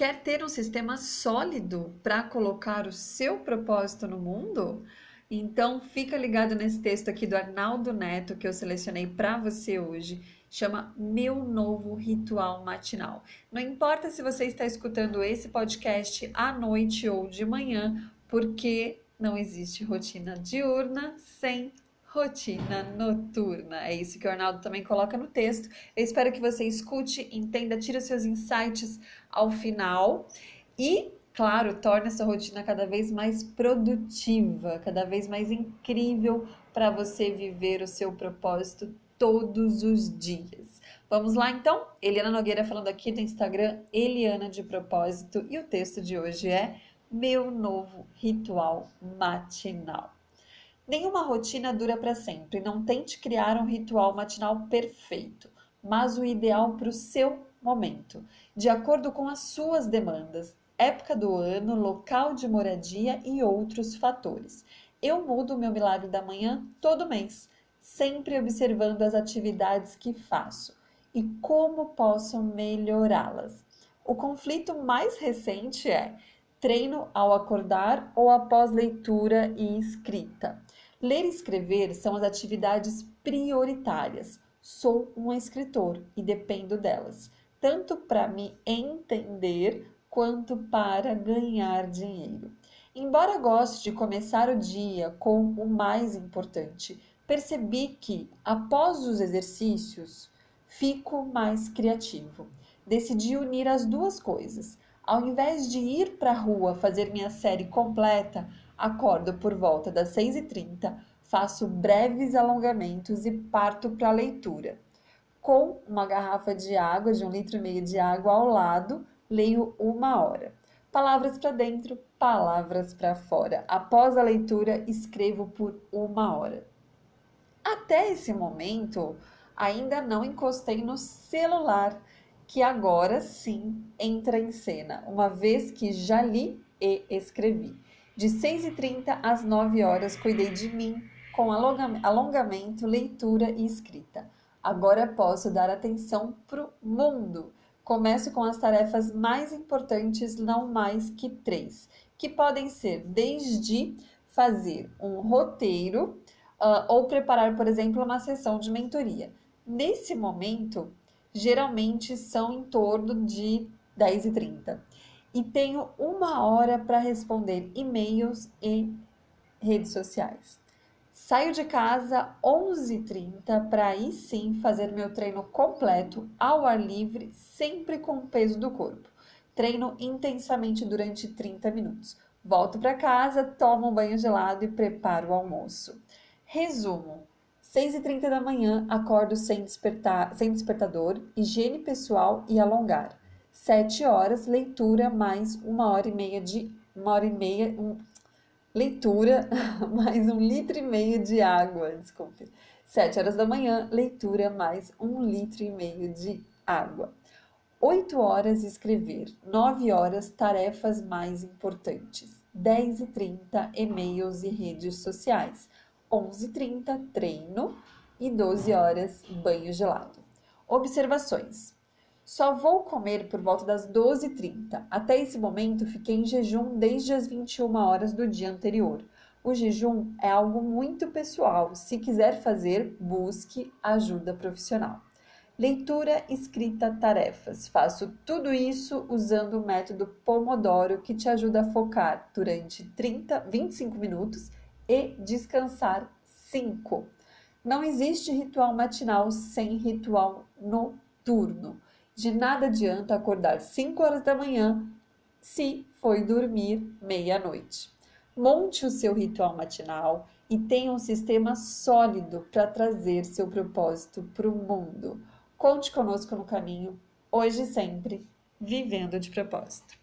Quer ter um sistema sólido para colocar o seu propósito no mundo? Então, fica ligado nesse texto aqui do Arnaldo Neto que eu selecionei para você hoje. Chama Meu Novo Ritual Matinal. Não importa se você está escutando esse podcast à noite ou de manhã, porque não existe rotina diurna sem rotina noturna. É isso que o Arnaldo também coloca no texto. Eu espero que você escute, entenda, tire os seus insights ao final e, claro, torne essa rotina cada vez mais produtiva, cada vez mais incrível para você viver o seu propósito todos os dias. Vamos lá então? Eliana Nogueira falando aqui do Instagram Eliana de Propósito e o texto de hoje é Meu Novo Ritual Matinal. Nenhuma rotina dura para sempre. Não tente criar um ritual matinal perfeito, mas o ideal para o seu momento, de acordo com as suas demandas, época do ano, local de moradia e outros fatores. Eu mudo o meu milagre da manhã todo mês, sempre observando as atividades que faço e como posso melhorá-las. O conflito mais recente é treino ao acordar ou após leitura e escrita. Ler e escrever são as atividades prioritárias. Sou um escritor e dependo delas, tanto para me entender quanto para ganhar dinheiro. Embora goste de começar o dia com o mais importante, percebi que, após os exercícios, fico mais criativo. Decidi unir as duas coisas. Ao invés de ir para a rua fazer minha série completa, acordo por volta das 6h30, faço breves alongamentos e parto para a leitura. Com uma garrafa de água, de um litro e meio de água ao lado, leio uma hora. Palavras para dentro, palavras para fora. Após a leitura, escrevo por uma hora. Até esse momento, ainda não encostei no celular, que agora sim entra em cena, uma vez que já li e escrevi. De 6h30 às 9 horas, cuidei de mim com alongamento, leitura e escrita. Agora posso dar atenção para o mundo. Começo com as tarefas mais importantes, não mais que três, que podem ser desde fazer um roteiro uh, ou preparar, por exemplo, uma sessão de mentoria. Nesse momento, geralmente são em torno de 10 e 30 e tenho uma hora para responder e-mails e redes sociais. Saio de casa 11h30 para aí sim fazer meu treino completo ao ar livre, sempre com o peso do corpo. Treino intensamente durante 30 minutos. Volto para casa, tomo um banho gelado e preparo o almoço. Resumo: 6h30 da manhã, acordo sem, despertar, sem despertador, higiene pessoal e alongar. 7 horas, leitura mais uma hora e meia de uma hora e meia, um, leitura mais um litro e meio de água, desculpe. 7 horas da manhã, leitura mais um litro e meio de água. 8 horas escrever, 9 horas tarefas mais importantes, 10 e 30 e-mails e redes sociais, 11 e 30 treino e 12 horas banho gelado. Observações. Só vou comer por volta das 12h30. Até esse momento, fiquei em jejum desde as 21 horas do dia anterior. O jejum é algo muito pessoal. Se quiser fazer, busque ajuda profissional. Leitura, escrita, tarefas. Faço tudo isso usando o método Pomodoro que te ajuda a focar durante 30, 25 minutos e descansar 5. Não existe ritual matinal sem ritual noturno. De nada adianta acordar 5 horas da manhã se foi dormir meia-noite. Monte o seu ritual matinal e tenha um sistema sólido para trazer seu propósito para o mundo. Conte conosco no caminho, hoje e sempre, vivendo de propósito.